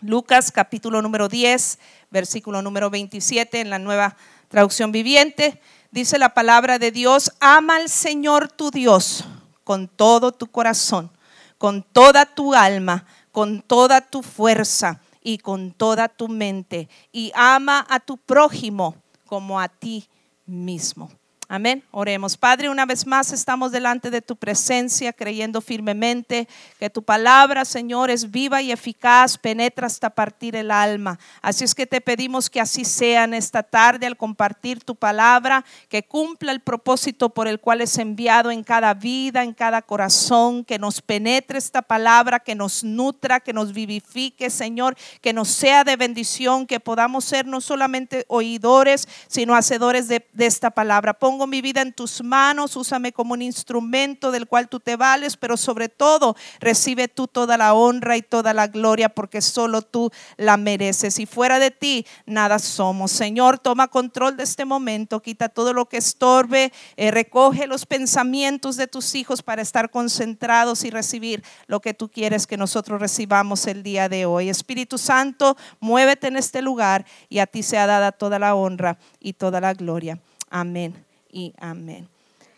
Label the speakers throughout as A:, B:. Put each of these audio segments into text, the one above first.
A: Lucas capítulo número 10, versículo número 27 en la nueva traducción viviente. Dice la palabra de Dios, ama al Señor tu Dios con todo tu corazón, con toda tu alma, con toda tu fuerza y con toda tu mente. Y ama a tu prójimo como a ti mismo. Amén. Oremos. Padre, una vez más estamos delante de tu presencia, creyendo firmemente que tu palabra, Señor, es viva y eficaz, penetra hasta partir el alma. Así es que te pedimos que así sea en esta tarde al compartir tu palabra, que cumpla el propósito por el cual es enviado en cada vida, en cada corazón, que nos penetre esta palabra, que nos nutra, que nos vivifique, Señor, que nos sea de bendición, que podamos ser no solamente oidores, sino hacedores de, esta palabra pongo mi vida en tus manos, úsame como un instrumento del cual tú te vales, pero sobre todo recibe tú toda la honra y toda la gloria porque solo tú la mereces. Y fuera de ti nada somos. Señor, toma control de este momento, quita todo lo que estorbe, eh, recoge los pensamientos de tus hijos para estar concentrados y recibir lo que tú quieres que nosotros recibamos el día de hoy. Espíritu Santo, muévete en este lugar y a ti sea dada toda la honra y toda la gloria. Amén y amén.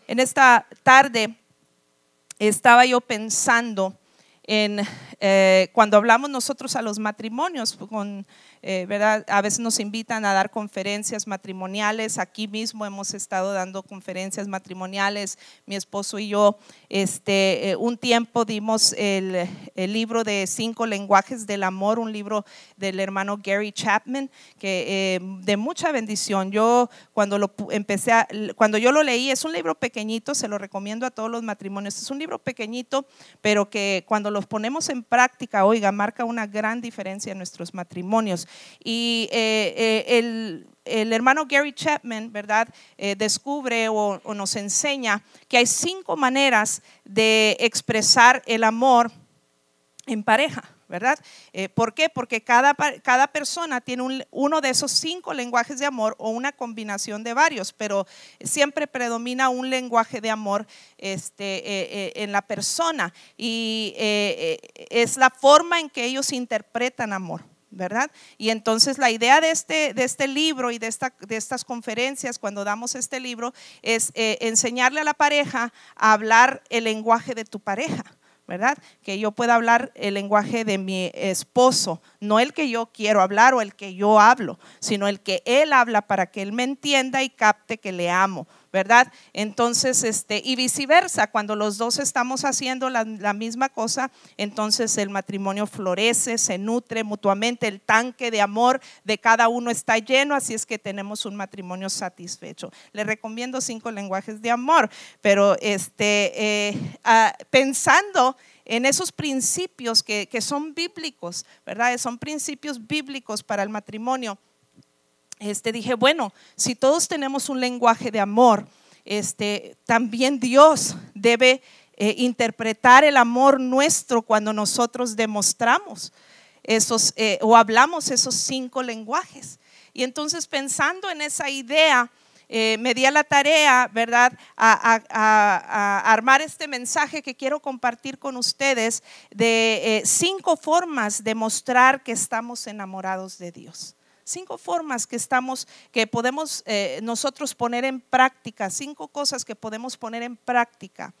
A: En esta tarde estaba yo pensando eh, cuando hablamos nosotros a los matrimonios eh. A veces nos invitan a dar conferencias matrimoniales. Aquí mismo hemos estado dando conferencias matrimoniales, mi esposo y yo. Este, eh, un tiempo dimos el, el, libro de cinco lenguajes del amor, un libro del hermano Gary Chapman, que de mucha bendición. Yo cuando lo empecé, a, cuando yo lo leí, es un libro pequeñito, se lo recomiendo a todos los matrimonios. Es un libro pequeñito, pero que cuando los ponemos en práctica, oiga, marca una gran diferencia en nuestros matrimonios. Y eh, eh, el, hermano Gary Chapman, ¿verdad? Eh, descubre o, nos enseña que hay cinco maneras de expresar el amor en pareja. ¿Verdad? ¿Por qué? Porque cada, cada persona tiene uno de esos cinco lenguajes de amor o una combinación de varios, pero siempre predomina un lenguaje de amor este, en la persona y es la forma en que ellos interpretan amor. ¿verdad? Y entonces la idea de este, de este libro y de, esta, de estas conferencias, cuando damos este libro, es eh, enseñarle a la pareja a hablar el lenguaje de tu pareja. ¿Verdad? Que yo pueda hablar el lenguaje de mi esposo, no el que yo quiero hablar o el que yo hablo, sino el que él habla para que él me entienda y capte que le amo, ¿verdad? Entonces, este, y viceversa, cuando los dos estamos haciendo la, misma cosa, entonces el matrimonio florece, se nutre mutuamente, el tanque de amor de cada uno está lleno, así es que tenemos un matrimonio satisfecho. Le recomiendo cinco lenguajes de amor, pero este, eh, ah, pensando en esos principios que, que son bíblicos, ¿verdad? Son principios bíblicos para el matrimonio este, dije, bueno, si todos tenemos un lenguaje de amor, este, también Dios debe eh, interpretar el amor nuestro cuando nosotros demostramos esos eh, o hablamos esos cinco lenguajes. Y entonces pensando en esa idea, eh, me di a la tarea, ¿verdad?, a, armar este mensaje que quiero compartir con ustedes de cinco formas de mostrar que estamos enamorados de Dios. Cinco formas que estamos, que podemos eh, nosotros poner en práctica, cinco cosas que podemos poner en práctica,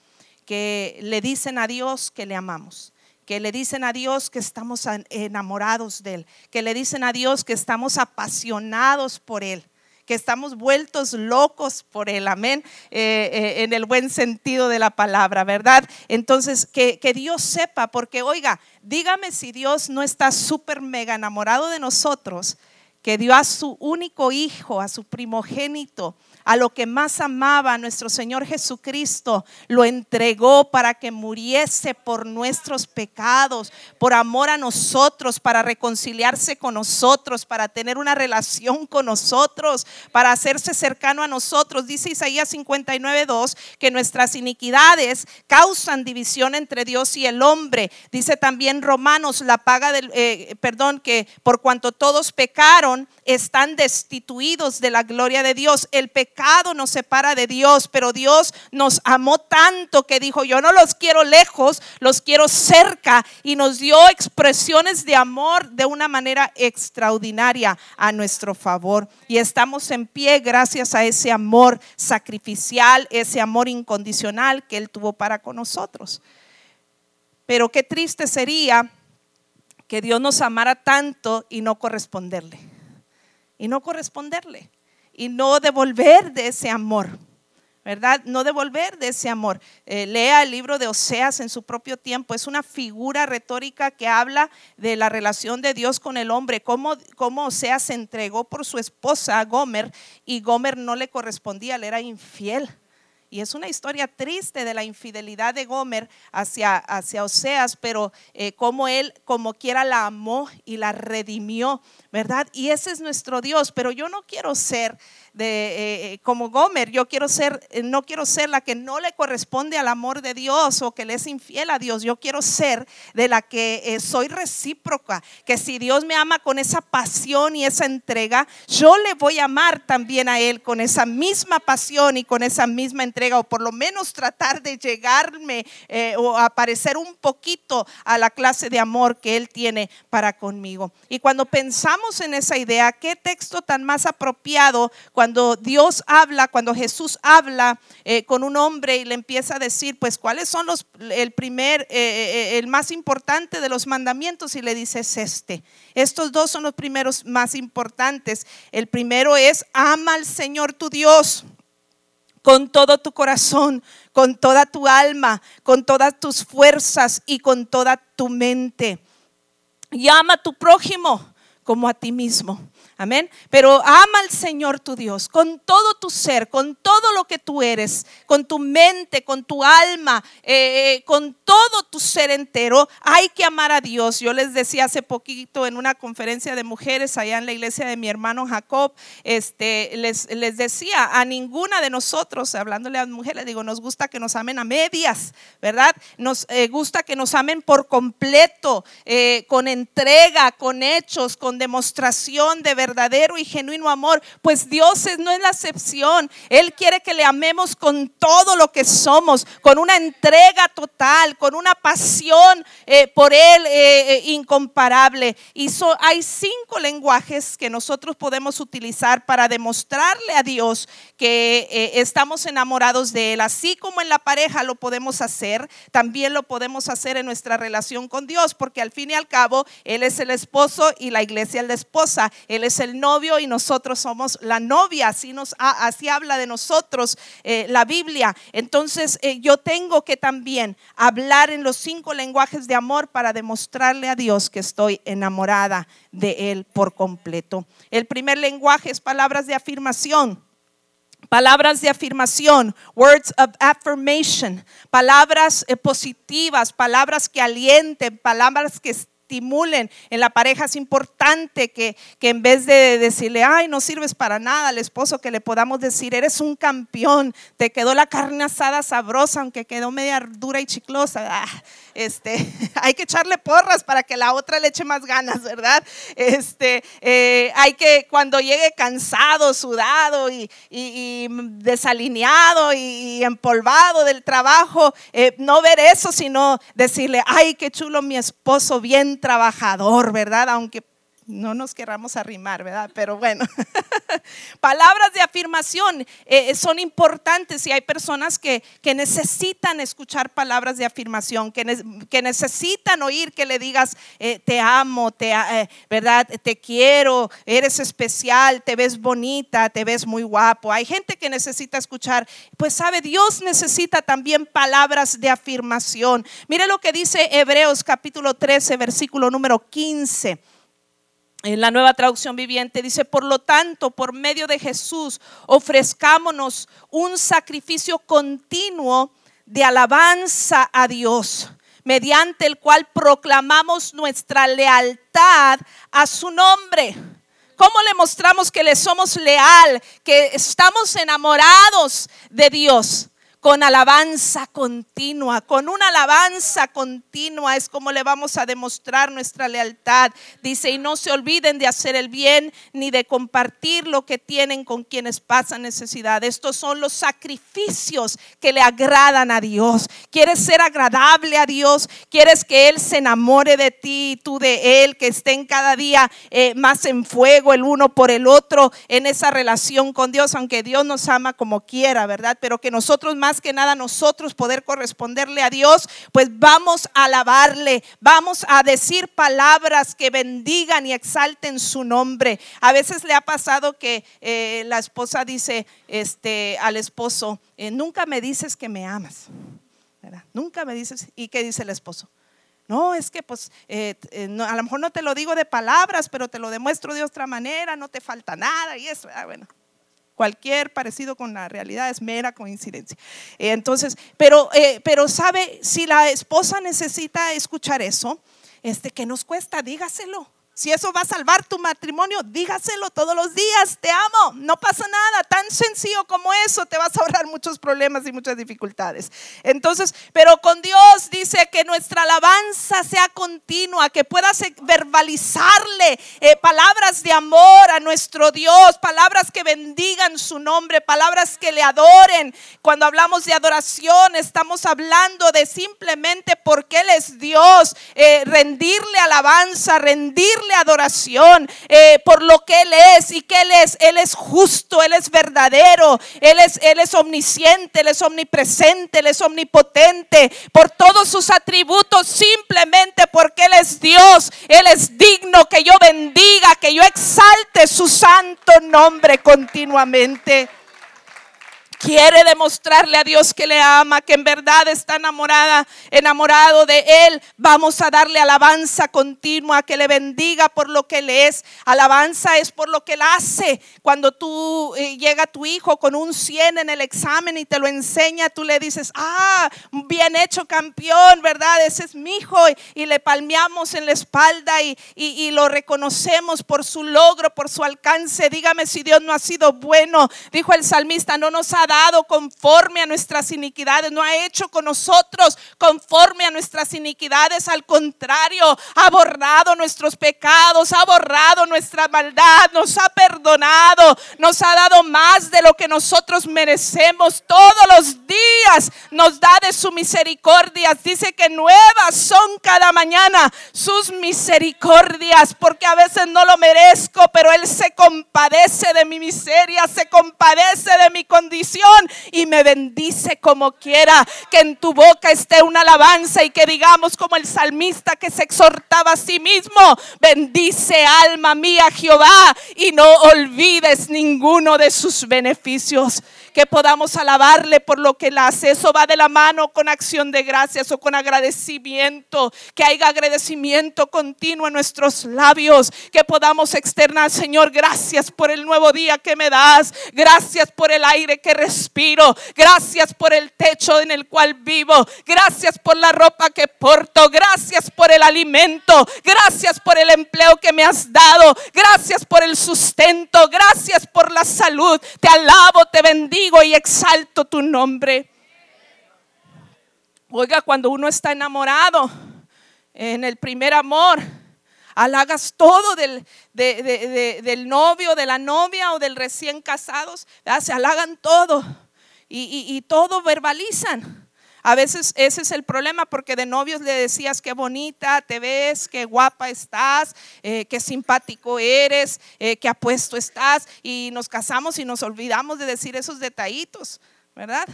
A: que le dicen a Dios que le amamos que le dicen a Dios que estamos enamorados de Él, que le dicen a Dios que estamos apasionados por Él, que estamos vueltos locos por Él, amén, eh, eh, en el buen sentido de la palabra, ¿verdad? Entonces, que, que Dios sepa, porque oiga, dígame si Dios no está súper mega enamorado de nosotros, que dio a su único hijo, a su primogénito, a lo que más amaba, nuestro Señor Jesucristo, lo entregó para que muriese por nuestros pecados, por amor a nosotros, para reconciliarse con nosotros, para tener una relación con nosotros, para hacerse cercano a nosotros. Dice Isaías 59.2 que nuestras iniquidades causan división entre Dios y el hombre. Dice también Romanos, la paga del, eh, perdón, que por cuanto todos pecaron, están destituidos de la gloria de Dios. El pecado nos separa de Dios, pero Dios nos amó tanto que dijo, yo no los quiero lejos, los quiero cerca y nos dio expresiones de amor de una manera extraordinaria a nuestro favor. Y estamos en pie gracias a ese amor sacrificial, ese amor incondicional que Él tuvo para con nosotros. Pero qué triste sería que Dios nos amara tanto y no corresponderle. Y no corresponderle. Y no devolver de ese amor. ¿verdad? No devolver de ese amor. Eh, lea el libro de Oseas en su propio tiempo. Es una figura retórica que habla de la relación de Dios con el hombre, cómo, cómo Oseas se entregó por su esposa Gomer y Gomer no le correspondía, le era infiel. Y es una historia triste de la infidelidad de Gomer hacia, hacia Oseas, pero eh, como él, como quiera, la amó y la redimió, ¿verdad? Y ese es nuestro Dios, pero yo no quiero ser de, eh, eh, como Gomer, yo quiero ser, eh, no quiero ser la que no le corresponde al amor de Dios o que le es infiel a Dios, yo quiero ser de la que soy recíproca, que si Dios me ama con esa pasión y esa entrega, yo le voy a amar también a Él con esa misma pasión y con esa misma entrega, o por lo menos tratar de llegarme o aparecer un poquito a la clase de amor que Él tiene para conmigo. Y cuando pensamos en esa idea, ¿qué texto tan más apropiado? Cuando Dios habla, cuando Jesús habla eh, con un hombre y le empieza a decir, pues, ¿cuáles son los, el primer, eh, eh, el más importante de los mandamientos? Y le dice, es este. Estos dos son los primeros más importantes. El primero es, ama al Señor tu Dios con todo tu corazón, con toda tu alma, con todas tus fuerzas y con toda tu mente. Y ama a tu prójimo como a ti mismo. Amén. Pero ama al Señor tu Dios con todo tu ser, con todo lo que tú eres, con tu mente, con tu alma, eh, eh, con todo tu ser entero. Hay que amar a Dios. Yo les decía hace poquito en una conferencia de mujeres allá en la iglesia de mi hermano Jacob, este, les, les decía a ninguna de nosotros, hablándole a las mujeres, digo, nos gusta que nos amen a medias, ¿verdad? Nos eh, gusta que nos amen por completo, con entrega, con hechos, con demostración de verdad verdadero y genuino amor, pues Dios no es la excepción. Él quiere que le amemos con todo lo que somos, con una entrega total, con una pasión eh, por Él eh, eh, incomparable. Y hay cinco lenguajes que nosotros podemos utilizar para demostrarle a Dios que estamos enamorados de Él. Así como en la pareja lo podemos hacer, también lo podemos hacer en nuestra relación con Dios, porque al fin y al cabo Él es el esposo y la iglesia es la esposa. Él es el novio y nosotros somos la novia, así, nos, así habla de nosotros eh, la Biblia. Entonces eh, yo tengo que también hablar en los cinco lenguajes de amor para demostrarle a Dios que estoy enamorada de Él por completo. El primer lenguaje es palabras de afirmación. Palabras de afirmación, words of affirmation, palabras eh, positivas, palabras que alienten, palabras que estimulen en la pareja. Es importante que, que en vez de decirle, ay, no sirves para nada al esposo, que le podamos decir, eres un campeón, te quedó la carne asada sabrosa, aunque quedó media dura y chiclosa. Ah, este, hay que echarle porras para que la otra le eche más ganas, ¿verdad? Este, eh, hay que cuando llegue cansado, sudado y, desalineado y, empolvado del trabajo, eh, no ver eso, sino decirle, ay, qué chulo mi esposo, bien trabajador, ¿verdad? Aunque no nos querramos arrimar, ¿verdad? Pero bueno, palabras de afirmación eh, son importantes y hay personas que, que, necesitan escuchar palabras de afirmación, que, que necesitan oír que le digas, eh, te amo, te, eh, ¿verdad? Te quiero, eres especial, te ves bonita, te ves muy guapo. Hay gente que necesita escuchar, pues sabe, Dios necesita también palabras de afirmación. Mire lo que dice Hebreos capítulo 13, versículo número 15 en la nueva traducción viviente dice, por lo tanto, por medio de Jesús, ofrezcámonos un sacrificio continuo de alabanza a Dios, mediante el cual proclamamos nuestra lealtad a su nombre. ¿Cómo le mostramos que le somos leal, que estamos enamorados de Dios? Con alabanza continua, con una alabanza continua es como le vamos a demostrar nuestra lealtad. Dice, y no se olviden de hacer el bien ni de compartir lo que tienen con quienes pasan necesidad. Estos son los sacrificios que le agradan a Dios. ¿Quieres ser agradable a Dios? ¿Quieres que Él se enamore de ti y tú de Él? Que estén cada día eh, más en fuego el uno por el otro en esa relación con Dios, aunque Dios nos ama como quiera, ¿verdad? Pero que nosotros más que nada nosotros poder corresponderle a Dios, pues vamos a alabarle, vamos a decir palabras que bendigan y exalten su nombre. A veces le ha pasado que eh, la esposa dice este, al esposo, eh, nunca me dices que me amas. Nunca me dices. ¿Y qué dice el esposo? No, es que pues eh, a lo mejor no te lo digo de palabras, pero te lo demuestro de otra manera, no te falta nada y eso. Ah, bueno, Cualquier parecido con la realidad es mera coincidencia. Entonces, pero, eh, pero sabe, si la esposa necesita escuchar eso, este, que nos cuesta? Dígaselo. Si eso va a salvar tu matrimonio, dígaselo todos los días, te amo, no pasa nada, tan sencillo como eso, te vas a ahorrar muchos problemas y muchas dificultades. Entonces, pero con Dios dice que nuestra alabanza sea continua, que puedas verbalizarle eh, palabras de amor a nuestro Dios, palabras que bendigan su nombre, palabras que le adoren. Cuando hablamos de adoración, estamos hablando de simplemente porque Él es Dios, eh, rendirle alabanza, rendirle adoración eh, por lo que Él es y que Él es. Él es justo, Él es verdadero, Él es, Él es omnisciente, Él es omnipresente, Él es omnipotente, por todos sus atributos, simplemente porque Él es Dios, Él es digno que yo bendiga, que yo exalte su santo nombre continuamente quiere demostrarle a Dios que le ama, que en verdad está enamorada, enamorado de Él, vamos a darle alabanza continua, que le bendiga por lo que Él es. Alabanza es por lo que Él hace. Cuando tú eh, llega tu hijo con un 100 en el examen y te lo enseña, tú le dices, ah, bien hecho campeón, ¿verdad? Ese es mi hijo. Y, le palmeamos en la espalda y, y lo reconocemos por su logro, por su alcance. Dígame si Dios no ha sido bueno. Dijo el salmista, no nos ha dado conforme a nuestras iniquidades, no ha hecho con nosotros conforme a nuestras iniquidades, al contrario, ha borrado nuestros pecados, ha borrado nuestra maldad, nos ha perdonado, nos ha dado más de lo que nosotros merecemos. Todos los días, nos da de su misericordia, dice que nuevas son cada mañana sus misericordias, porque a veces no lo merezco, pero Él se compadece de mi miseria, se compadece de mi condición y me bendice como quiera. Que en tu boca esté una alabanza y que digamos como el salmista que se exhortaba a sí mismo, bendice alma mía Jehová y no olvides ninguno de sus beneficios que podamos alabarle por lo que él hace. Eso va de la mano con acción de gracias o con agradecimiento, que haya agradecimiento continuo en nuestros labios, que podamos externar, Señor, gracias por el nuevo día que me das, gracias por el aire que respiro, gracias por el techo en el cual vivo, gracias por la ropa que porto, gracias por el alimento, gracias por el empleo que me has dado, gracias por el sustento, gracias por la salud, te alabo, te bendigo y exalto tu nombre. Oiga, cuando uno está enamorado en el primer amor, halagas todo del, del novio, de la novia o del recién casados, se halagan todo y todo verbalizan. A veces ese es el problema porque de novios le decías qué bonita te ves, qué guapa estás, eh, qué simpático eres, eh, qué apuesto estás y nos casamos y nos olvidamos de decir esos detallitos, ¿verdad?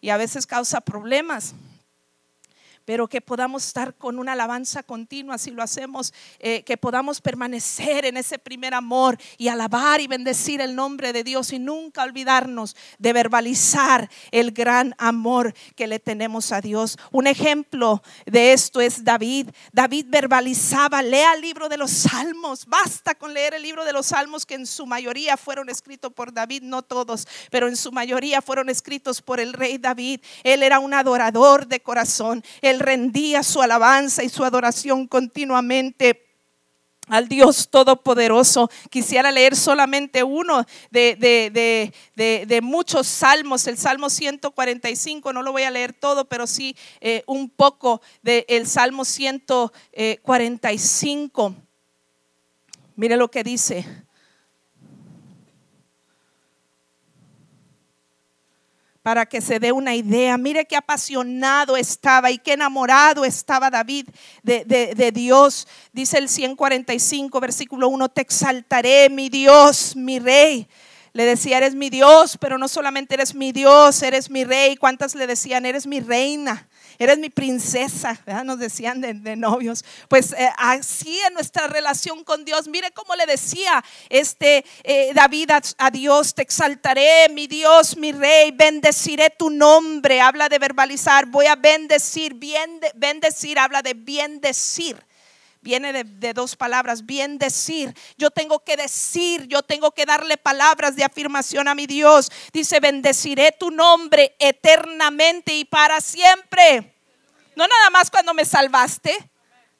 A: Y a veces causa problemas pero que podamos estar con una alabanza continua, si lo hacemos, eh, que podamos permanecer en ese primer amor y alabar y bendecir el nombre de Dios y nunca olvidarnos de verbalizar el gran amor que le tenemos a Dios. Un ejemplo de esto es David. David verbalizaba, lea el libro de los salmos, basta con leer el libro de los salmos que en su mayoría fueron escritos por David, no todos, pero en su mayoría fueron escritos por el rey David. Él era un adorador de corazón. Él rendía su alabanza y su adoración continuamente al Dios Todopoderoso. Quisiera leer solamente uno de, de, de, muchos salmos, el Salmo 145, no lo voy a leer todo, pero sí eh, un poco del Salmo 145. Mire lo que dice. Para que se dé una idea. Mire qué apasionado estaba y qué enamorado estaba David de, de, Dios. Dice el 145, versículo 1, te exaltaré, mi Dios, mi rey. Le decía, eres mi Dios, pero no solamente eres mi Dios, eres mi rey. ¿Cuántas le decían, eres mi reina? Eres mi princesa, nos decían de, novios. Pues eh, así en nuestra relación con Dios, mire cómo le decía este eh, David a, Dios, te exaltaré, mi Dios, mi rey, bendeciré tu nombre. Habla de verbalizar, voy a bendecir, bien bendecir, habla de bien decir viene de, de, dos palabras, bien decir. Yo tengo que decir, yo tengo que darle palabras de afirmación a mi Dios. Dice, bendeciré tu nombre eternamente y para siempre. No nada más cuando me salvaste,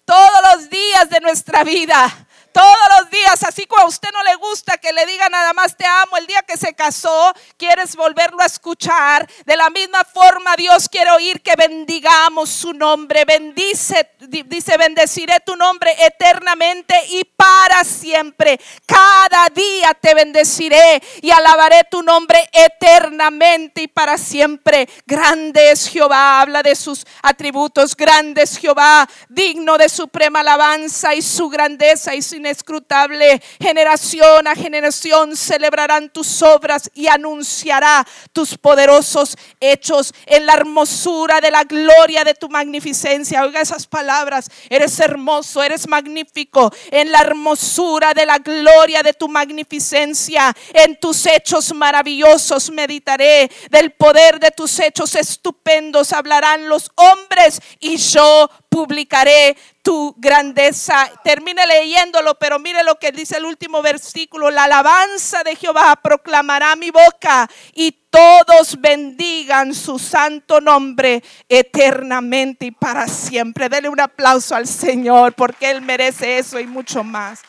A: todos los días de nuestra vida todos los días, así como a usted no le gusta que le diga nada más te amo el día que se casó, quieres volverlo a escuchar. De la misma forma Dios quiere oír que bendigamos su nombre. Bendice, dice, bendeciré tu nombre eternamente y para siempre. Cada día te bendeciré y alabaré tu nombre eternamente y para siempre. Grande es Jehová, habla de sus atributos. Grande es Jehová, digno de suprema alabanza y su grandeza y su inescrutable. Generación a generación celebrarán tus obras y anunciará tus poderosos hechos en la hermosura de la gloria de tu magnificencia. Oiga esas palabras. Eres hermoso, eres magnífico en la hermosura de la gloria de tu magnificencia. En tus hechos maravillosos meditaré. Del poder de tus hechos estupendos hablarán los hombres y yo publicaré tu grandeza. Termine leyéndolo, pero mire lo que dice el último versículo. La alabanza de Jehová proclamará mi boca y todos bendigan su santo nombre eternamente y para siempre. Dele un aplauso al Señor porque Él merece eso y mucho más.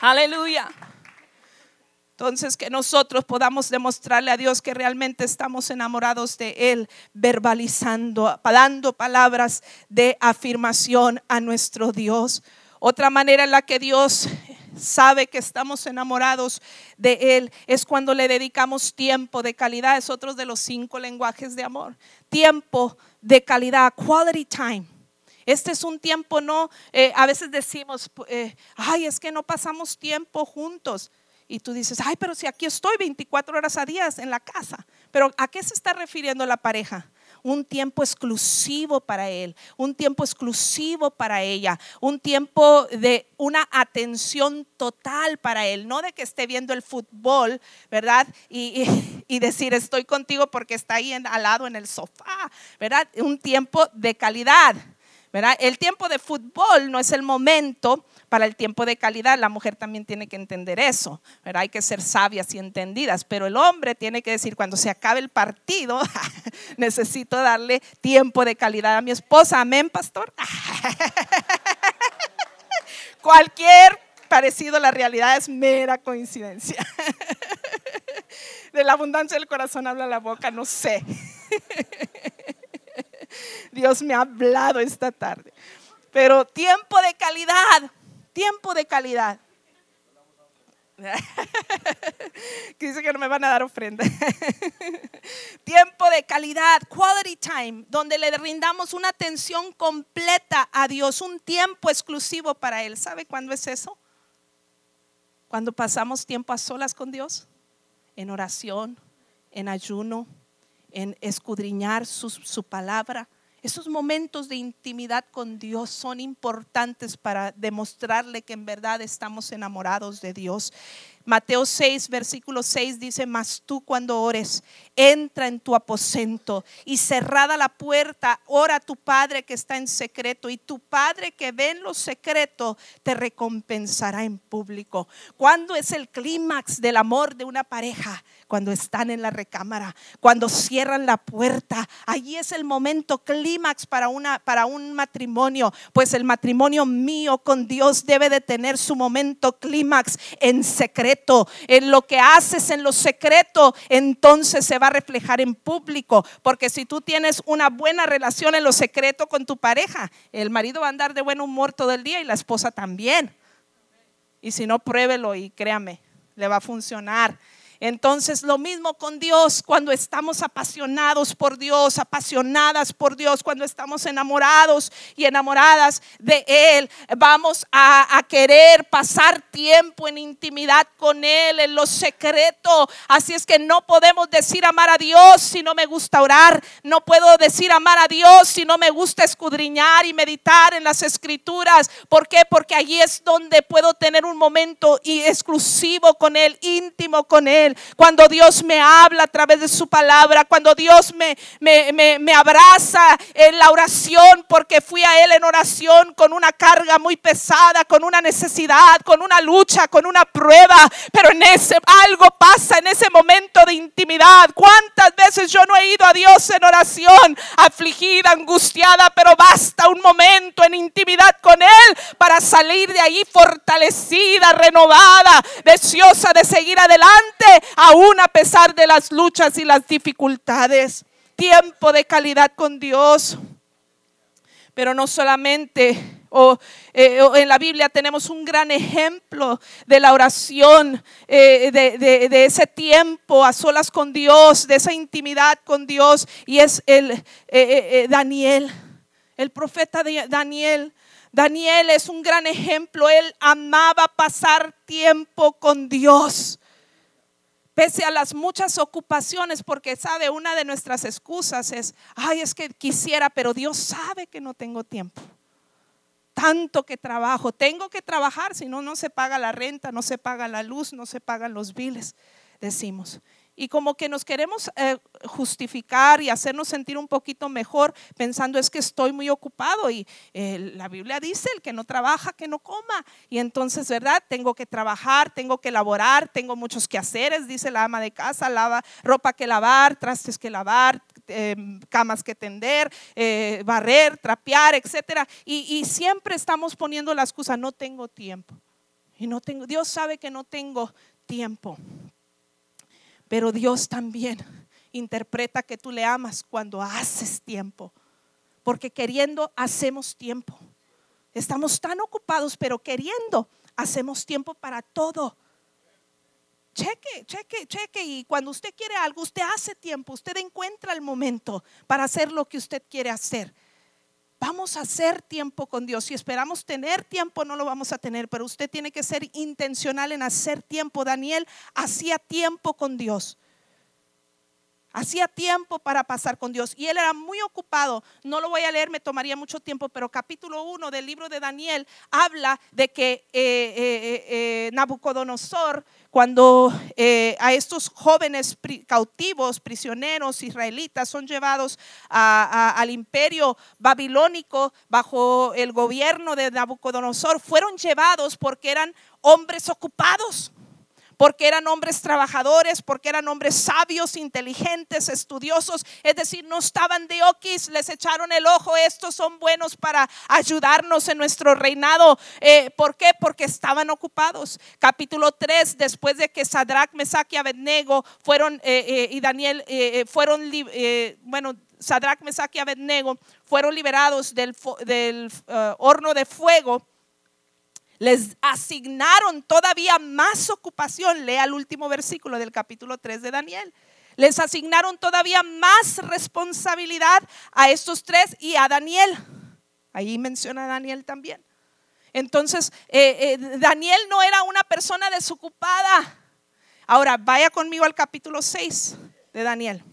A: Aleluya. Entonces, que nosotros podamos demostrarle a Dios que realmente estamos enamorados de Él, verbalizando, dando palabras de afirmación a nuestro Dios. Otra manera en la que Dios sabe que estamos enamorados de Él es cuando le dedicamos tiempo de calidad. Es otro de los cinco lenguajes de amor. Tiempo de calidad, quality time. Este es un tiempo, no, eh, a veces decimos, eh, ay, es que no pasamos tiempo juntos. Y tú dices, ay, pero si aquí estoy 24 horas a día en la casa. Pero ¿a qué se está refiriendo la pareja? Un tiempo exclusivo para él, un tiempo exclusivo para ella, un tiempo de una atención total para él, no de que esté viendo el fútbol, ¿verdad? Y, y, decir, estoy contigo porque está ahí al lado en el sofá, ¿verdad? Un tiempo de calidad, ¿verdad? El tiempo de fútbol no es el momento para el tiempo de calidad. La mujer también tiene que entender eso, pero hay que ser sabias y entendidas. Pero el hombre tiene que decir, cuando se acabe el partido, necesito darle tiempo de calidad a mi esposa. Amén, pastor. Cualquier parecido a la realidad es mera coincidencia. De la abundancia del corazón habla la boca, no sé. Dios me ha hablado esta tarde. Pero tiempo de calidad tiempo de calidad. que dice que no me van a dar ofrenda. Tiempo de calidad, quality time, donde le rindamos una atención completa a Dios, un tiempo exclusivo para Él. ¿Sabe cuándo es eso? Cuando pasamos tiempo a solas con Dios, en oración, en ayuno, en escudriñar su, su palabra, esos momentos de intimidad con Dios son importantes para demostrarle que en verdad estamos enamorados de Dios. Mateo 6, versículo 6 dice, mas tú cuando ores, entra en tu aposento y cerrada la puerta, ora a tu Padre que está en secreto y tu Padre que ve en lo secreto te recompensará en público. ¿Cuándo es el clímax del amor de una pareja? Cuando están en la recámara, cuando cierran la puerta, allí es el momento clímax para, para un matrimonio, pues el matrimonio mío con Dios debe de tener su momento clímax en secreto. En lo que haces en lo secreto, entonces se va a reflejar en público. Porque si tú tienes una buena relación en lo secreto con tu pareja, el marido va a andar de buen humor todo el día y la esposa también. Y si no, pruébelo y créame, le va a funcionar. Entonces lo mismo con Dios, cuando estamos apasionados por Dios, apasionadas por Dios, cuando estamos enamorados y enamoradas de Él, vamos a, querer pasar tiempo en intimidad con Él, en lo secreto. Así es que no podemos decir amar a Dios si no me gusta orar, no puedo decir amar a Dios si no me gusta escudriñar y meditar en las escrituras. ¿Por qué? Porque allí es donde puedo tener un momento exclusivo con Él, íntimo con Él cuando Dios me habla a través de su palabra, cuando Dios me, me, abraza en la oración, porque fui a Él en oración con una carga muy pesada, con una necesidad, con una lucha, con una prueba, pero en ese algo pasa en ese momento de intimidad. ¿Cuántas veces yo no he ido a Dios en oración, afligida, angustiada, pero basta un momento en intimidad con Él para salir de ahí fortalecida, renovada, deseosa de seguir adelante aún a pesar de las luchas y las dificultades. Tiempo de calidad con Dios. Pero no solamente o, eh, en la Biblia tenemos un gran ejemplo de la oración, eh, de, ese tiempo a solas con Dios, de esa intimidad con Dios, y es el eh, Daniel, el profeta de Daniel. Daniel es un gran ejemplo, él amaba pasar tiempo con Dios pese a las muchas ocupaciones, porque sabe, una de nuestras excusas es, ay, es que quisiera, pero Dios sabe que no tengo tiempo. Tanto que trabajo, tengo que trabajar, si no, no se paga la renta, no se paga la luz, no se pagan los biles, decimos y como que nos queremos eh, justificar y hacernos sentir un poquito mejor pensando es que estoy muy ocupado y eh, la Biblia dice el que no trabaja que no coma y entonces verdad tengo que trabajar tengo que laborar tengo muchos quehaceres dice la ama de casa lava ropa que lavar trastes que lavar em, camas que tender eh, barrer trapear etcétera. Y, y siempre estamos poniendo la excusa no tengo tiempo y no tengo Dios sabe que no tengo tiempo pero Dios también interpreta que tú le amas cuando haces tiempo. Porque queriendo hacemos tiempo. Estamos tan ocupados, pero queriendo hacemos tiempo para todo. Cheque, cheque, cheque. Y cuando usted quiere algo, usted hace tiempo, usted encuentra el momento para hacer lo que usted quiere hacer. Vamos a hacer tiempo con Dios. Si esperamos tener tiempo, no lo vamos a tener, pero usted tiene que ser intencional en hacer tiempo. Daniel hacía tiempo con Dios. Hacía tiempo para pasar con Dios y él era muy ocupado. No lo voy a leer, me tomaría mucho tiempo, pero capítulo 1 del libro de Daniel habla de que eh, eh, eh, Nabucodonosor, cuando a estos jóvenes cautivos, prisioneros israelitas son llevados al imperio babilónico bajo el gobierno de Nabucodonosor, fueron llevados porque eran hombres ocupados porque eran hombres trabajadores, porque eran hombres sabios, inteligentes, estudiosos, es decir, no estaban de oquis, les echaron el ojo, estos son buenos para ayudarnos en nuestro reinado. Eh, ¿Por qué? Porque estaban ocupados. Capítulo 3, después de que Sadrach, Mesach y Abednego fueron, eh, eh, y Daniel fueron, bueno, Sadrach, Mesach y Abednego fueron liberados del, del horno de fuego les asignaron todavía más ocupación. Lea el último versículo del capítulo 3 de Daniel. Les asignaron todavía más responsabilidad a estos tres y a Daniel. Ahí menciona a Daniel también. Entonces, eh, eh, Daniel no era una persona desocupada. Ahora, vaya conmigo al capítulo 6 de Daniel.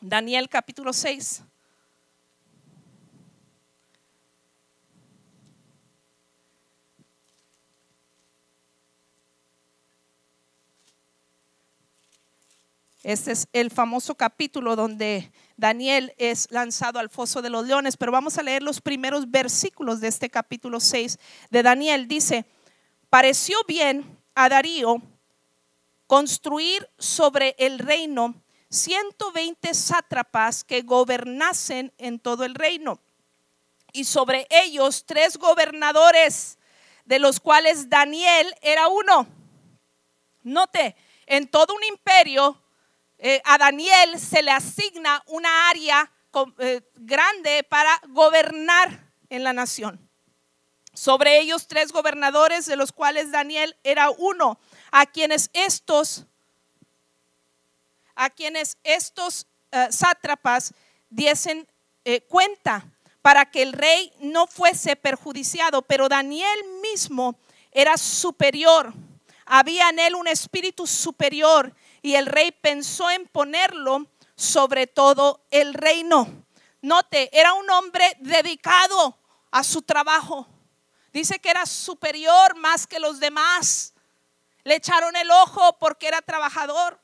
A: Daniel capítulo 6. Este es el famoso capítulo donde Daniel es lanzado al foso de los leones, pero vamos a leer los primeros versículos de este capítulo 6 de Daniel. Dice, pareció bien a Darío construir sobre el reino 120 sátrapas que gobernasen en todo el reino, y sobre ellos tres gobernadores, de los cuales Daniel era uno. Note, en todo un imperio, eh, a Daniel se le asigna una área eh, grande para gobernar en la nación. Sobre ellos tres gobernadores, de los cuales Daniel era uno, a quienes estos a quienes estos eh, sátrapas diesen cuenta para que el rey no fuese perjudiciado, pero Daniel mismo era superior, había en él un espíritu superior y el rey pensó en ponerlo sobre todo el reino. Note, era un hombre dedicado a su trabajo. Dice que era superior más que los demás. Le echaron el ojo porque era trabajador.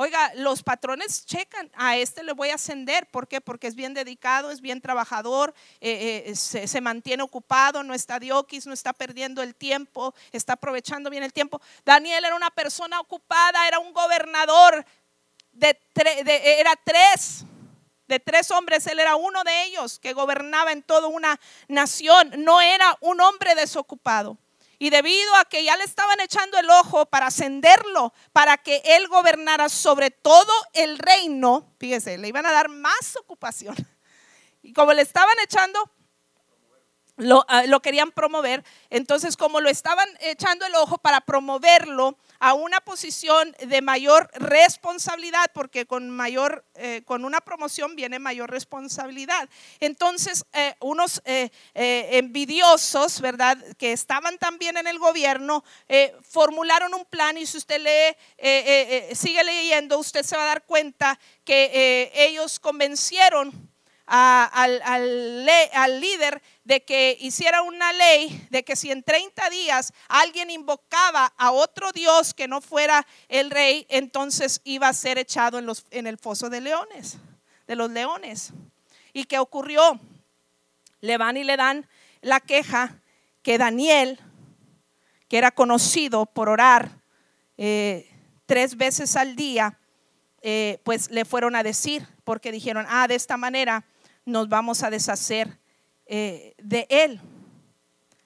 A: Oiga, los patrones checan, a este le voy a ascender. ¿Por qué? Porque es bien dedicado, es bien trabajador, eh, eh, se, mantiene ocupado, no está dioquis, no está perdiendo el tiempo, está aprovechando bien el tiempo. Daniel era una persona ocupada, era un gobernador, de, era tres, de tres hombres, él era uno de ellos que gobernaba en toda una nación, no era un hombre desocupado. Y debido a que ya le estaban echando el ojo para ascenderlo, para que él gobernara sobre todo el reino, fíjese, le iban a dar más ocupación. Y como le estaban echando Ah, lo, querían promover. Entonces, como lo estaban echando el ojo para promoverlo a una posición de mayor responsabilidad, porque con mayor, eh, con una promoción viene mayor responsabilidad. Entonces, eh, unos eh, envidiosos, ¿verdad?, que estaban también en el gobierno, formularon un plan y si usted lee, sigue leyendo, usted se va a dar cuenta que ellos convencieron al, al, líder de que hiciera una ley de que si en 30 días alguien invocaba a otro Dios que no fuera el rey, entonces iba a ser echado en, los, en el foso de leones, de los leones. ¿Y qué ocurrió? Le van y le dan la queja que Daniel, que era conocido por orar eh, tres veces al día, eh, pues le fueron a decir, porque dijeron, ah, de esta manera nos vamos a deshacer eh, de él.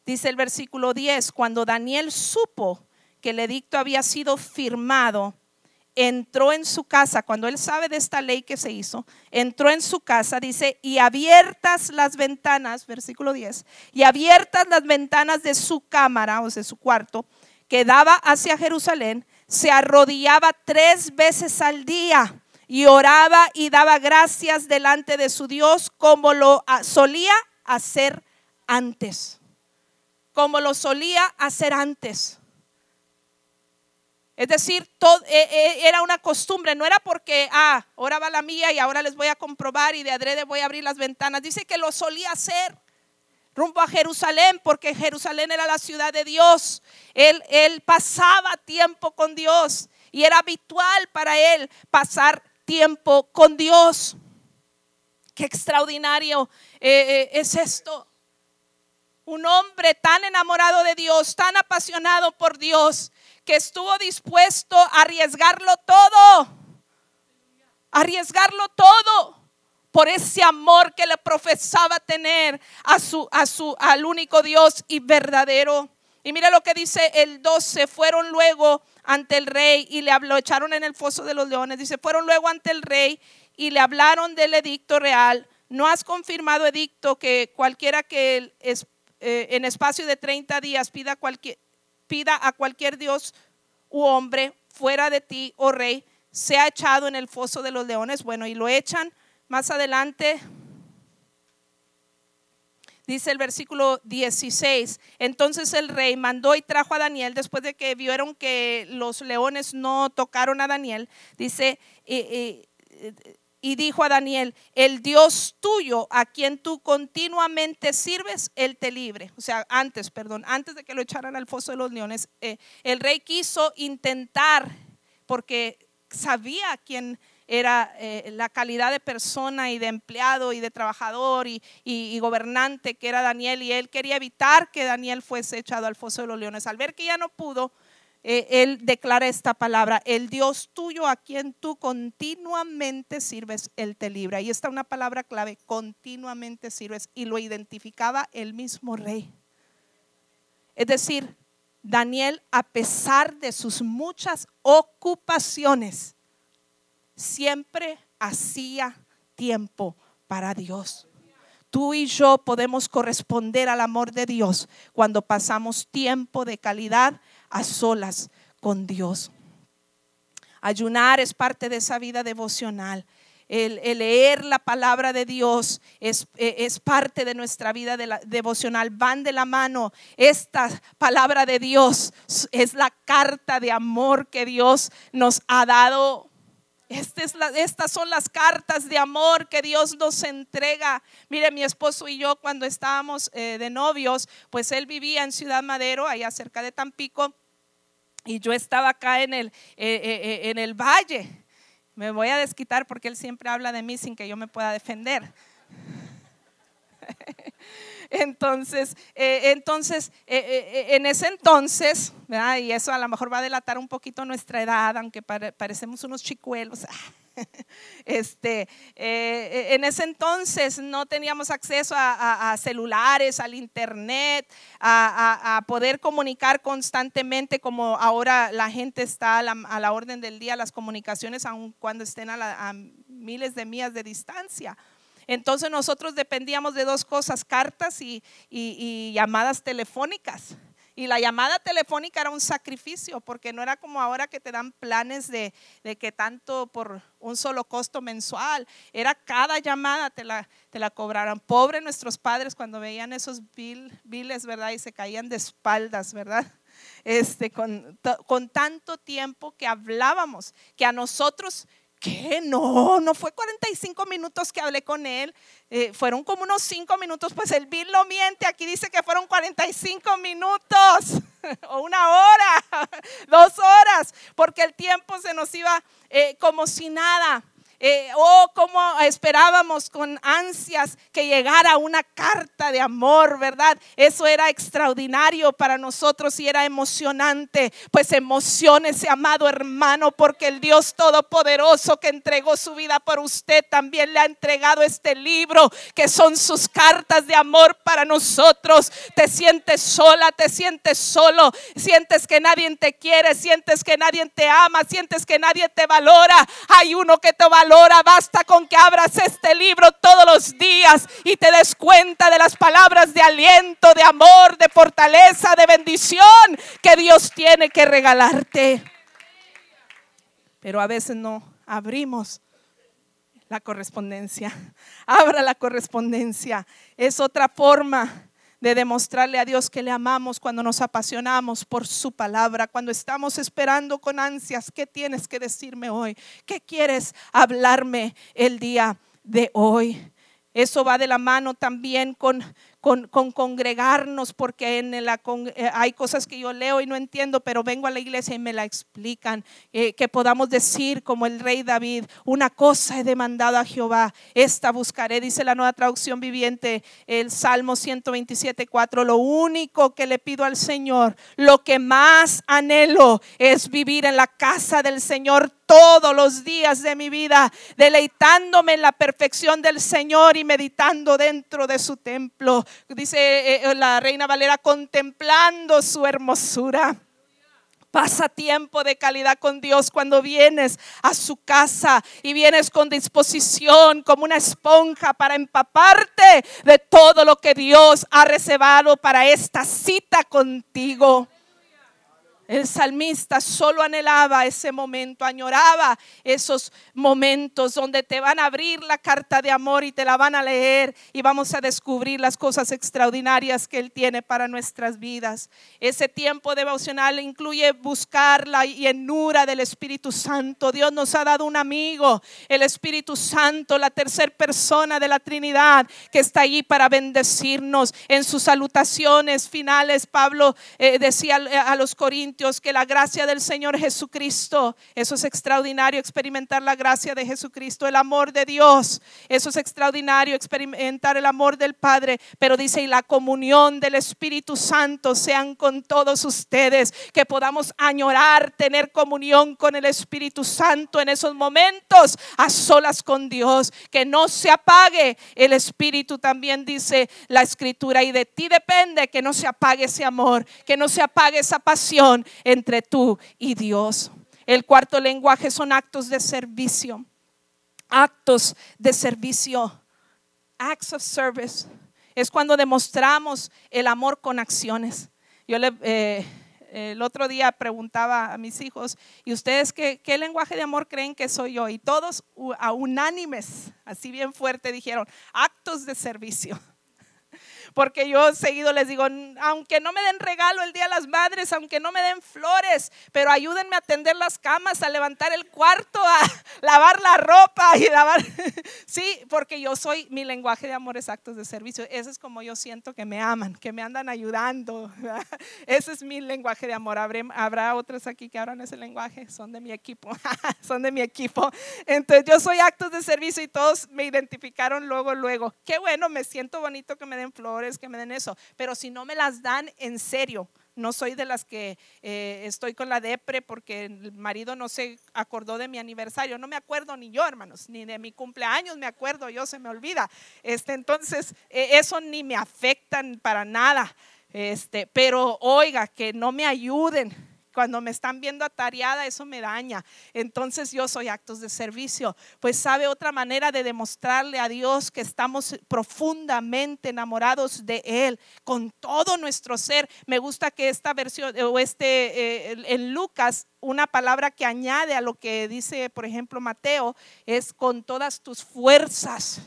A: Dice el versículo 10, cuando Daniel supo que el edicto había sido firmado, entró en su casa, cuando él sabe de esta ley que se hizo, entró en su casa, dice, y abiertas las ventanas, versículo 10, y abiertas las ventanas de su cámara, o de su cuarto, que daba hacia Jerusalén, se arrodillaba tres veces al día y oraba y daba gracias delante de su Dios como lo ah, solía hacer antes. Como lo solía hacer antes. Es decir, eh, eh, era una costumbre, no era porque, ah, ahora va la mía y ahora les voy a comprobar y de adrede voy a abrir las ventanas. Dice que lo solía hacer rumbo a Jerusalén, porque Jerusalén era la ciudad de Dios. Él, él pasaba tiempo con Dios y era habitual para él pasar tiempo con Dios. Qué extraordinario eh, eh, es esto. Un hombre tan enamorado de Dios, tan apasionado por Dios, que estuvo dispuesto a arriesgarlo todo. Arriesgarlo todo por ese amor que le profesaba tener a su, a su, al único Dios y verdadero. Y mira lo que dice el 12, fueron luego ante el rey y le habló, echaron en el foso de los leones. Dice, fueron luego ante el rey y le hablaron del edicto real. No has confirmado edicto que cualquiera que es, eh, en espacio de 30 días pida, pida a cualquier dios u hombre fuera de ti, oh rey, sea echado en el foso de los leones. Bueno, y lo echan más adelante dice el versículo 16, entonces el rey mandó y trajo a Daniel después de que vieron que los leones no tocaron a Daniel, dice, y, dijo a Daniel, el Dios tuyo a quien tú continuamente sirves, él te libre. O sea, antes, perdón, antes de que lo echaran al foso de los leones, eh, el rey quiso intentar, porque sabía quién era eh, la calidad de persona y de empleado y de trabajador y, gobernante que era Daniel y él quería evitar que Daniel fuese echado al foso de los leones. Al ver que ya no pudo, eh, él declara esta palabra, el Dios tuyo a quien tú continuamente sirves, Él te libra. Ahí está una palabra clave, continuamente sirves, y lo identificaba el mismo rey. Es decir, Daniel, a pesar de sus muchas ocupaciones, siempre hacía tiempo para Dios. Tú y yo podemos corresponder al amor de Dios cuando pasamos tiempo de calidad a solas con Dios. Ayunar es parte de esa vida devocional. El, leer la palabra de Dios es, es, parte de nuestra vida devocional. Van de la mano. Esta palabra de Dios es la carta de amor que Dios nos ha dado estas son las cartas de amor que Dios nos entrega. Mire, mi esposo y yo cuando estábamos eh, de novios, pues él vivía en Ciudad Madero, allá cerca de Tampico, y yo estaba acá en el, eh, eh, en el valle. Me voy a desquitar porque él siempre habla de mí sin que yo me pueda defender. Entonces, eh, entonces eh, eh, en ese entonces, y eso a lo mejor va a delatar un poquito nuestra edad, aunque parecemos unos chicuelos. Este, en ese entonces no teníamos acceso a, celulares, al internet, a, poder comunicar constantemente como ahora la gente está a la, orden del día, las comunicaciones, aun cuando estén a miles de millas de distancia. Entonces nosotros dependíamos de dos cosas, cartas y, llamadas telefónicas. Y la llamada telefónica era un sacrificio, porque no era como ahora que te dan planes de, que tanto por un solo costo mensual, era cada llamada te la, te la cobraran. Pobre nuestros padres cuando veían esos biles, ¿verdad? Y se caían de espaldas, ¿verdad? Este, con, con tanto tiempo que hablábamos, que a nosotros ¿Qué? No, no fue 45 minutos que hablé con él. Eh, fueron como unos 5 minutos. Pues el Bill lo miente. Aquí dice que fueron 45 minutos. o una hora. dos horas. Porque el tiempo se nos iba eh, como si nada. Eh, oh, cómo esperábamos con ansias que llegara una carta de amor, ¿verdad? Eso era extraordinario para nosotros y era emocionante. Pues emociones, amado hermano, porque el Dios Todopoderoso que entregó su vida por usted también le ha entregado este libro, que son sus cartas de amor para nosotros. Te sientes sola, te sientes solo, sientes que nadie te quiere, sientes que nadie te ama, sientes que nadie te valora. Hay uno que te valora Ahora basta con que abras este libro todos los días y te des cuenta de las palabras de aliento, de amor, de fortaleza, de bendición que Dios tiene que regalarte. Pero a veces no abrimos la correspondencia. Abra la correspondencia. Es otra forma de demostrarle a Dios que le amamos cuando nos apasionamos por su palabra, cuando estamos esperando con ansias, ¿qué tienes que decirme hoy? ¿Qué quieres hablarme el día de hoy? Eso va de la mano también con con, congregarnos, porque en la, eh, hay cosas que yo leo y no entiendo, pero vengo a la iglesia y me la explican. Eh, que podamos decir como el rey David, una cosa he demandado a Jehová, esta buscaré, dice la nueva traducción viviente, el Salmo 127, 4, lo único que le pido al Señor, lo que más anhelo es vivir en la casa del Señor todos los días de mi vida, deleitándome en la perfección del Señor y meditando dentro de su templo dice eh, eh, la reina Valera, contemplando su hermosura. Pasa tiempo de calidad con Dios cuando vienes a su casa y vienes con disposición como una esponja para empaparte de todo lo que Dios ha reservado para esta cita contigo. El salmista solo anhelaba ese momento, añoraba esos momentos donde te van a abrir la carta de amor y te la van a leer y vamos a descubrir las cosas extraordinarias que Él tiene para nuestras vidas. Ese tiempo devocional incluye buscar la llenura del Espíritu Santo. Dios nos ha dado un amigo, el Espíritu Santo, la tercera persona de la Trinidad que está allí para bendecirnos. En sus salutaciones finales, Pablo eh, decía a los Corintios, Corintios que la gracia del Señor Jesucristo, eso es extraordinario, experimentar la gracia de Jesucristo, el amor de Dios, eso es extraordinario, experimentar el amor del Padre, pero dice, y la comunión del Espíritu Santo sean con todos ustedes, que podamos añorar, tener comunión con el Espíritu Santo en esos momentos a solas con Dios, que no se apague el Espíritu, también dice la Escritura, y de ti depende que no se apague ese amor, que no se apague esa pasión entre tú y Dios. El cuarto lenguaje son actos de servicio. Actos de servicio. Acts of service. Es cuando demostramos el amor con acciones. Yo le, eh, el otro día preguntaba a mis hijos, ¿y ustedes qué, qué, lenguaje de amor creen que soy yo? Y todos a unánimes, así bien fuerte, dijeron, actos de servicio porque yo seguido les digo, aunque no me den regalo el Día de las Madres, aunque no me den flores, pero ayúdenme a tender las camas, a levantar el cuarto, a lavar la ropa y lavar, sí, porque yo soy, mi lenguaje de amor es actos de servicio, ese es como yo siento que me aman, que me andan ayudando, ese es mi lenguaje de amor, habrá, otros aquí que hablan ese lenguaje, son de mi equipo, son de mi equipo, entonces yo soy actos de servicio y todos me identificaron luego, luego, qué bueno, me siento bonito que me den flores que me den eso, pero si no me las dan en serio, no soy de las que eh, estoy con la depre porque el marido no se acordó de mi aniversario. No me acuerdo ni yo, hermanos, ni de mi cumpleaños me acuerdo, yo se me olvida. Este, entonces, eh, eso ni me afectan para nada. Este, pero oiga, que no me ayuden cuando me están viendo atareada, eso me daña. Entonces yo soy actos de servicio. Pues sabe otra manera de demostrarle a Dios que estamos profundamente enamorados de Él con todo nuestro ser. Me gusta que esta versión o este eh, en Lucas una palabra que añade a lo que dice, por ejemplo, Mateo, es con todas tus fuerzas.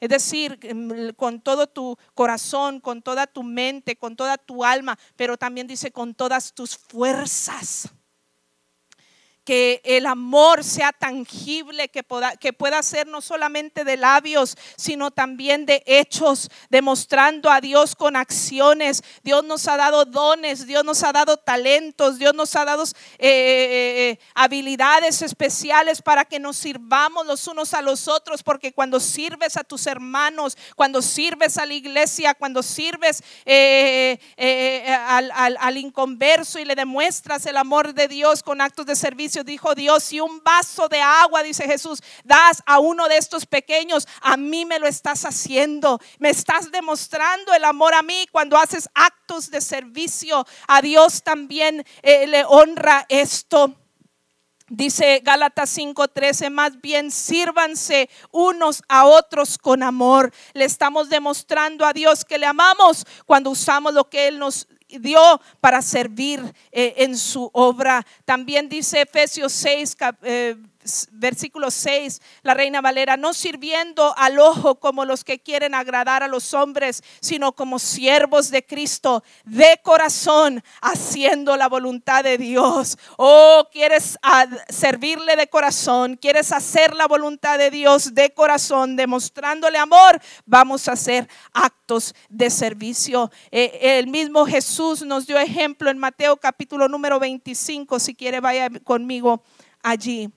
A: Es decir, em, con todo tu corazón, con toda tu mente, con toda tu alma, pero también dice con todas tus fuerzas que el amor sea tangible, que pueda, que pueda ser no solamente de labios, sino también de hechos, demostrando a Dios con acciones. Dios nos ha dado dones, Dios nos ha dado talentos, Dios nos ha dado eh, eh, eh, habilidades especiales para que nos sirvamos los unos a los otros, porque cuando sirves a tus hermanos, cuando sirves a la iglesia, cuando sirves al, al inconverso y le demuestras el amor de Dios con actos de servicio, dijo Dios, si un vaso de agua, dice Jesús, das a uno de estos pequeños, a mí me lo estás haciendo. Me estás demostrando el amor a mí cuando haces actos de servicio. A Dios también eh, le honra esto. Dice Gálatas 5:13, más bien sírvanse unos a otros con amor. Le estamos demostrando a Dios que le amamos cuando usamos lo que Él nos dio para servir eh, en su obra. También dice Efesios 6, versículo 6, la reina Valera, no sirviendo al ojo como los que quieren agradar a los hombres, sino como siervos de Cristo, de corazón, haciendo la voluntad de Dios. Oh, quieres servirle de corazón, quieres hacer la voluntad de Dios de corazón, demostrándole amor, vamos a hacer actos de servicio. Eh, el mismo Jesús nos dio ejemplo en Mateo capítulo número 25, si quiere vaya conmigo allí.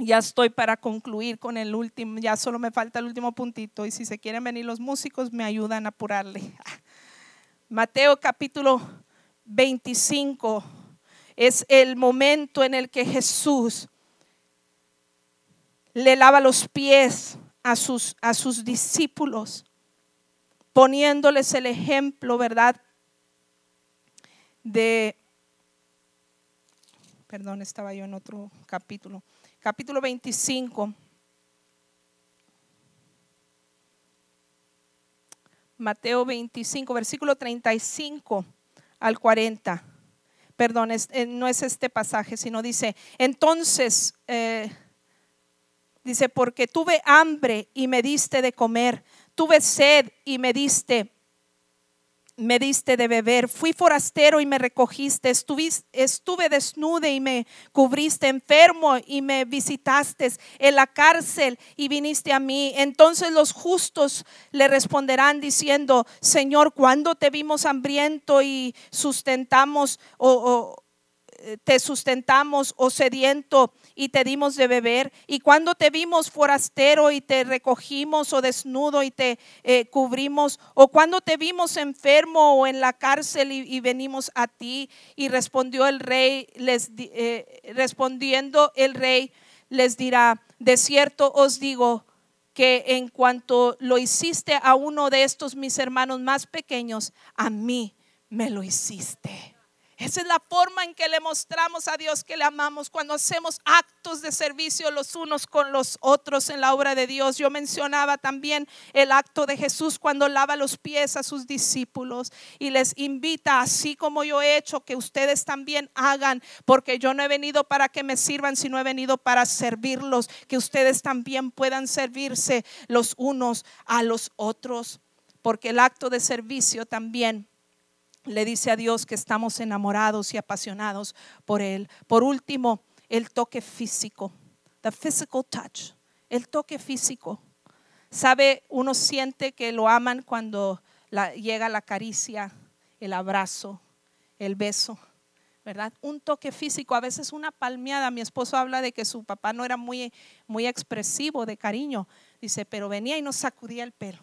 A: Ya estoy para concluir con el último, ya solo me falta el último puntito y si se quieren venir los músicos me ayudan a apurarle. Mateo capítulo 25 es el momento en el que Jesús le lava los pies a sus, a sus discípulos, poniéndoles el ejemplo, ¿verdad? De, perdón, estaba yo en otro capítulo capítulo 25. Mateo 25, versículo 35 al 40. Perdón, eh, no es este pasaje, sino dice, entonces, eh, dice, porque tuve hambre y me diste de comer, tuve sed y me diste me diste de beber, fui forastero y me recogiste, estuve, estuve desnude y me cubriste, enfermo y me visitaste, en la cárcel y viniste a mí. Entonces los justos le responderán diciendo, Señor, ¿cuándo te vimos hambriento y sustentamos o te sustentamos o sediento y te dimos de beber? ¿Y cuando te vimos forastero y te recogimos o desnudo y te eh, cubrimos? ¿O cuando te vimos enfermo o en la cárcel y, venimos a ti? Y respondió el rey, les, eh, respondiendo el rey, les dirá, de cierto os digo, que en cuanto lo hiciste a uno de estos mis hermanos más pequeños, a mí me lo hiciste. Esa es la forma en que le mostramos a Dios que le amamos cuando hacemos actos de servicio los unos con los otros en la obra de Dios. Yo mencionaba también el acto de Jesús cuando lava los pies a sus discípulos y les invita, así como yo he hecho, que ustedes también hagan, porque yo no he venido para que me sirvan, sino he venido para servirlos, que ustedes también puedan servirse los unos a los otros, porque el acto de servicio también le dice a Dios que estamos enamorados y apasionados por Él. Por último, el toque físico, the physical touch, el toque físico. Sabe, uno siente que lo aman cuando llega la caricia, el abrazo, el beso, ¿verdad? Un toque físico, a veces una palmeada. Mi esposo habla de que su papá no era muy, muy expresivo de cariño, dice, pero venía y nos sacudía el pelo,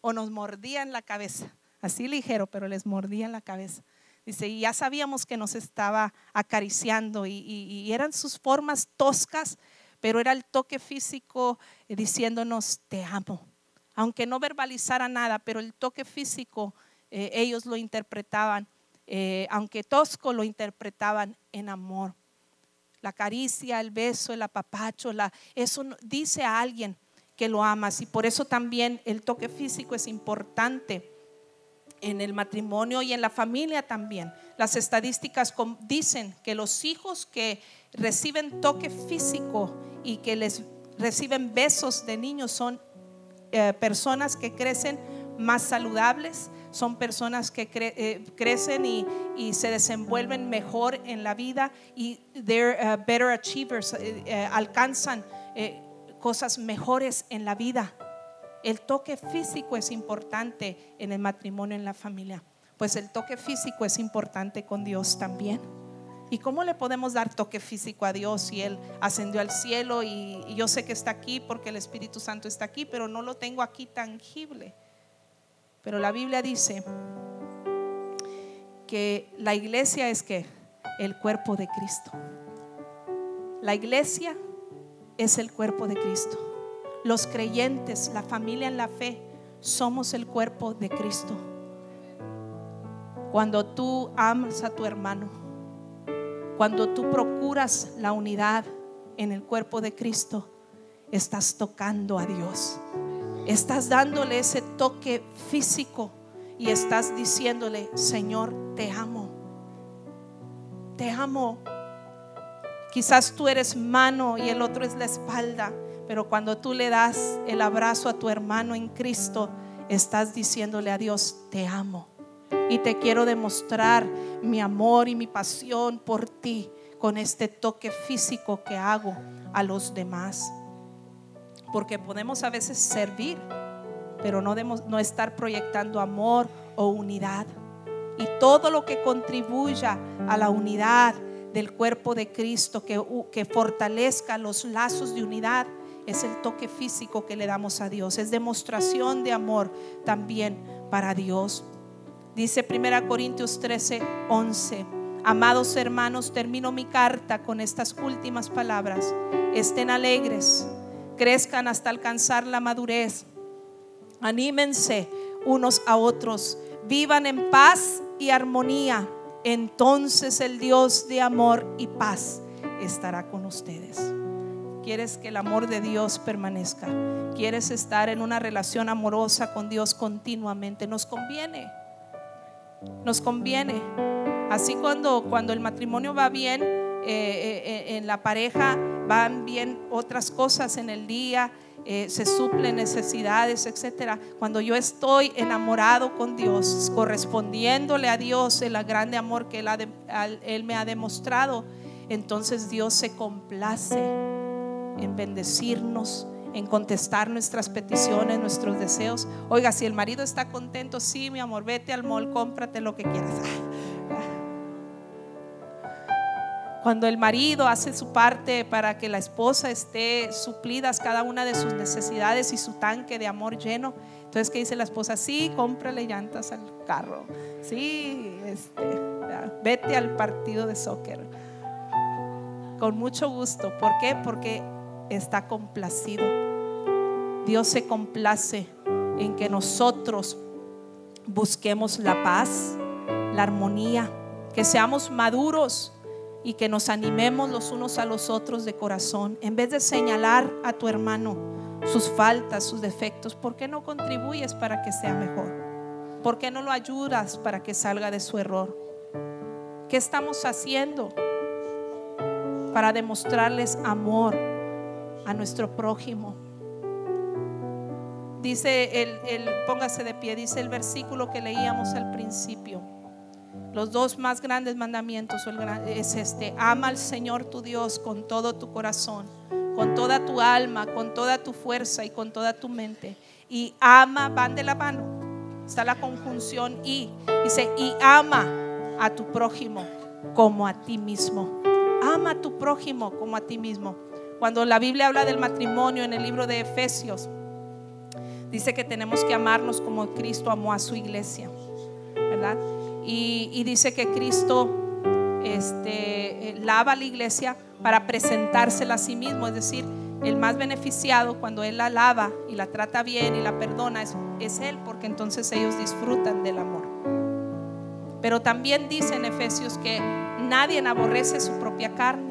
A: o nos mordía en la cabeza así ligero, pero les mordía la cabeza. Dice, y ya sabíamos que nos estaba acariciando y, eran sus formas toscas, pero era el toque físico eh, diciéndonos, te amo. Aunque no verbalizara nada, pero el toque físico eh, ellos lo interpretaban, eh, aunque tosco lo interpretaban en amor. La caricia, el beso, el apapacho, eso dice a alguien que lo amas y por eso también el toque físico es importante en el matrimonio y en la familia también. Las estadísticas dicen que los hijos que reciben toque físico y que les reciben besos de niños son eh, personas que crecen más saludables, son personas que eh, crecen y, se desenvuelven mejor en la vida y they're uh, better achievers, eh, alcanzan cosas mejores en la vida. El toque físico es importante en el matrimonio, en la familia. Pues el toque físico es importante con Dios también. ¿Y cómo le podemos dar toque físico a Dios si Él ascendió al cielo y, yo sé que está aquí porque el Espíritu Santo está aquí, pero no lo tengo aquí tangible? Pero la Biblia dice que la iglesia es que el cuerpo de Cristo. La iglesia es el cuerpo de Cristo. Los creyentes, la familia en la fe, somos el cuerpo de Cristo. Cuando tú amas a tu hermano, cuando tú procuras la unidad en el cuerpo de Cristo, estás tocando a Dios. Estás dándole ese toque físico y estás diciéndole, Señor, te amo. Te amo. Quizás tú eres mano y el otro es la espalda. Pero cuando tú le das el abrazo a tu hermano en Cristo, estás diciéndole a Dios, te amo. Y te quiero demostrar mi amor y mi pasión por ti con este toque físico que hago a los demás. Porque podemos a veces servir, pero no, debemos, estar proyectando amor o unidad. Y todo lo que contribuya a la unidad del cuerpo de Cristo, que fortalezca los lazos de unidad, es el toque físico que le damos a Dios, es demostración de amor también para Dios. Dice 1 Corintios 13, 11. Amados hermanos, termino mi carta con estas últimas palabras. Estén alegres, crezcan hasta alcanzar la madurez. Anímense unos a otros, vivan en paz y armonía. Entonces el Dios de amor y paz estará con ustedes quieres que el amor de Dios permanezca, quieres estar en una relación amorosa con Dios continuamente, nos conviene, nos conviene. Así cuando, cuando el matrimonio va bien, eh, eh, eh, en la pareja van bien otras cosas en el día, se suplen necesidades, etcétera. Cuando yo estoy enamorado con Dios, correspondiéndole a Dios el grande amor que él me ha demostrado, entonces Dios se complace en bendecirnos, en contestar nuestras peticiones, nuestros deseos. Oiga, si el marido está contento, sí, mi amor, vete al mall, cómprate lo que quieras. Cuando el marido hace su parte para que la esposa esté suplidas cada una de sus necesidades y su tanque de amor lleno, entonces, ¿qué dice la esposa? Sí, cómprale llantas al carro. Sí, este, vete al partido de soccer. Con mucho gusto. ¿Por qué? Porque está complacido. Dios se complace en que nosotros busquemos la paz, la armonía, que seamos maduros y que nos animemos los unos a los otros de corazón. En vez de señalar a tu hermano, sus faltas, sus defectos, ¿por qué no contribuyes para que sea mejor? ¿Por qué no lo ayudas para que salga de su error? ¿Qué estamos haciendo para demostrarles amor a nuestro prójimo? Dice el, el, póngase de pie, dice el versículo que leíamos al principio. Los dos más grandes mandamientos es este, ama al Señor tu Dios con todo tu corazón con toda tu alma, con toda tu fuerza y con toda tu mente. Y ama, van de la mano. Está la conjunción y. Dice, y ama a tu prójimo como a ti mismo. Ama a tu prójimo como a ti mismo. Cuando la Biblia habla del matrimonio en el libro de Efesios, dice que tenemos que amarnos como Cristo amó a su iglesia, ¿verdad? Y, dice que Cristo este, eh, lava la iglesia para presentársela a sí mismo, es decir, el más beneficiado cuando Él la lava y la trata bien y la perdona es, es, Él, porque entonces ellos disfrutan del amor. Pero también dice en Efesios que nadie aborrece su propia carne.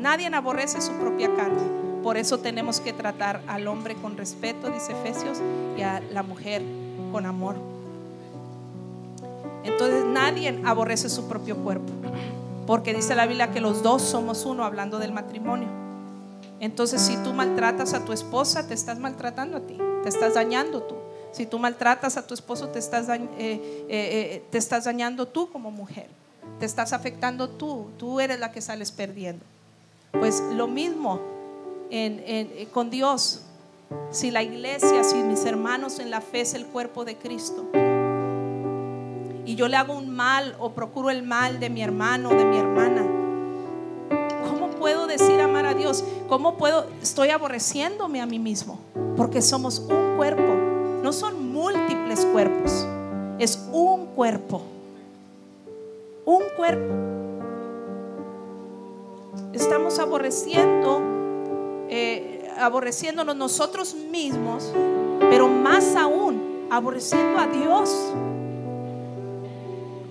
A: Nadie aborrece su propia carne. Por eso tenemos que tratar al hombre con respeto, dice Efesios, y a la mujer con amor. Entonces nadie aborrece su propio cuerpo. Porque dice la Biblia que los dos somos uno hablando del matrimonio. Entonces, si tú maltratas a tu esposa, te estás maltratando a ti, te estás dañando tú. Si tú maltratas a tu esposo, te estás, eh, eh, eh, te estás dañando tú como mujer. Te estás afectando tú. Tú eres la que sales perdiendo. Pues lo mismo con Dios. Si la iglesia, si mis hermanos en la fe es el cuerpo de Cristo y yo le hago un mal o procuro el mal de mi hermano de mi hermana, ¿cómo puedo decir amar a Dios? ¿Cómo puedo? Estoy aborreciéndome a mí mismo, porque somos un cuerpo, no son múltiples cuerpos, es un cuerpo, un cuerpo. Estamos aborreciendo, eh, aborreciéndonos nosotros mismos, pero más aún, aborreciendo a Dios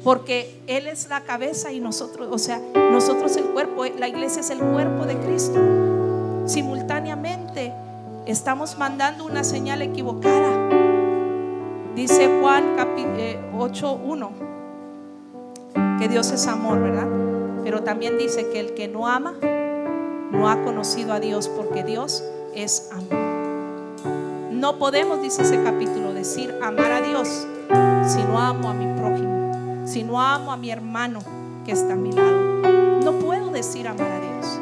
A: porque Él es la cabeza y nosotros, o sea, nosotros el cuerpo, la iglesia es el cuerpo de Cristo. Simultáneamente estamos mandando una señal equivocada. Dice Juan 8.1 eh, que Dios es amor, ¿verdad? Pero también dice que el que no ama no ha conocido a Dios porque Dios es amor. No podemos, dice ese capítulo, decir amar a Dios si no amo a mi prójimo si no amo a mi hermano que está a mi lado? No puedo decir amar a Dios.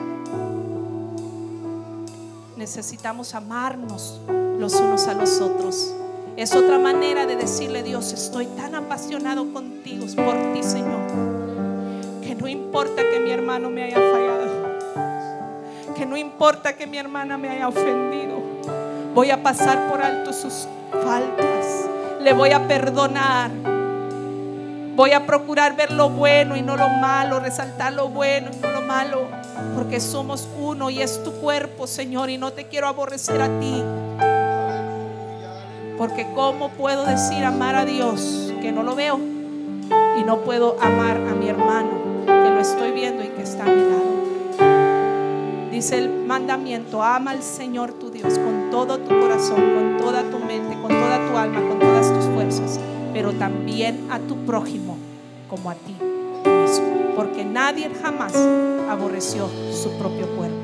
A: Necesitamos amarnos los unos a los otros. Es otra manera de decirle, Dios, estoy tan apasionado contigo, por ti, Señor, no importa que mi hermano me haya fallado, que no importa que mi hermana me haya ofendido, voy a pasar por alto sus faltas, le voy a perdonar Voy a procurar ver lo bueno y no lo malo, resaltar lo bueno y no lo malo, porque somos uno y es tu cuerpo, Señor, y no te quiero aborrecer a ti. Porque ¿cómo puedo decir amar a Dios que no lo veo y no puedo amar a mi hermano estoy viendo y que está a mi lado? Dice el mandamiento, ama al Señor tu Dios con todo tu corazón, con toda tu mente, con toda tu alma, con todas tus fuerzas pero también a tu prójimo como a ti mismo, porque nadie jamás aborreció su propio cuerpo.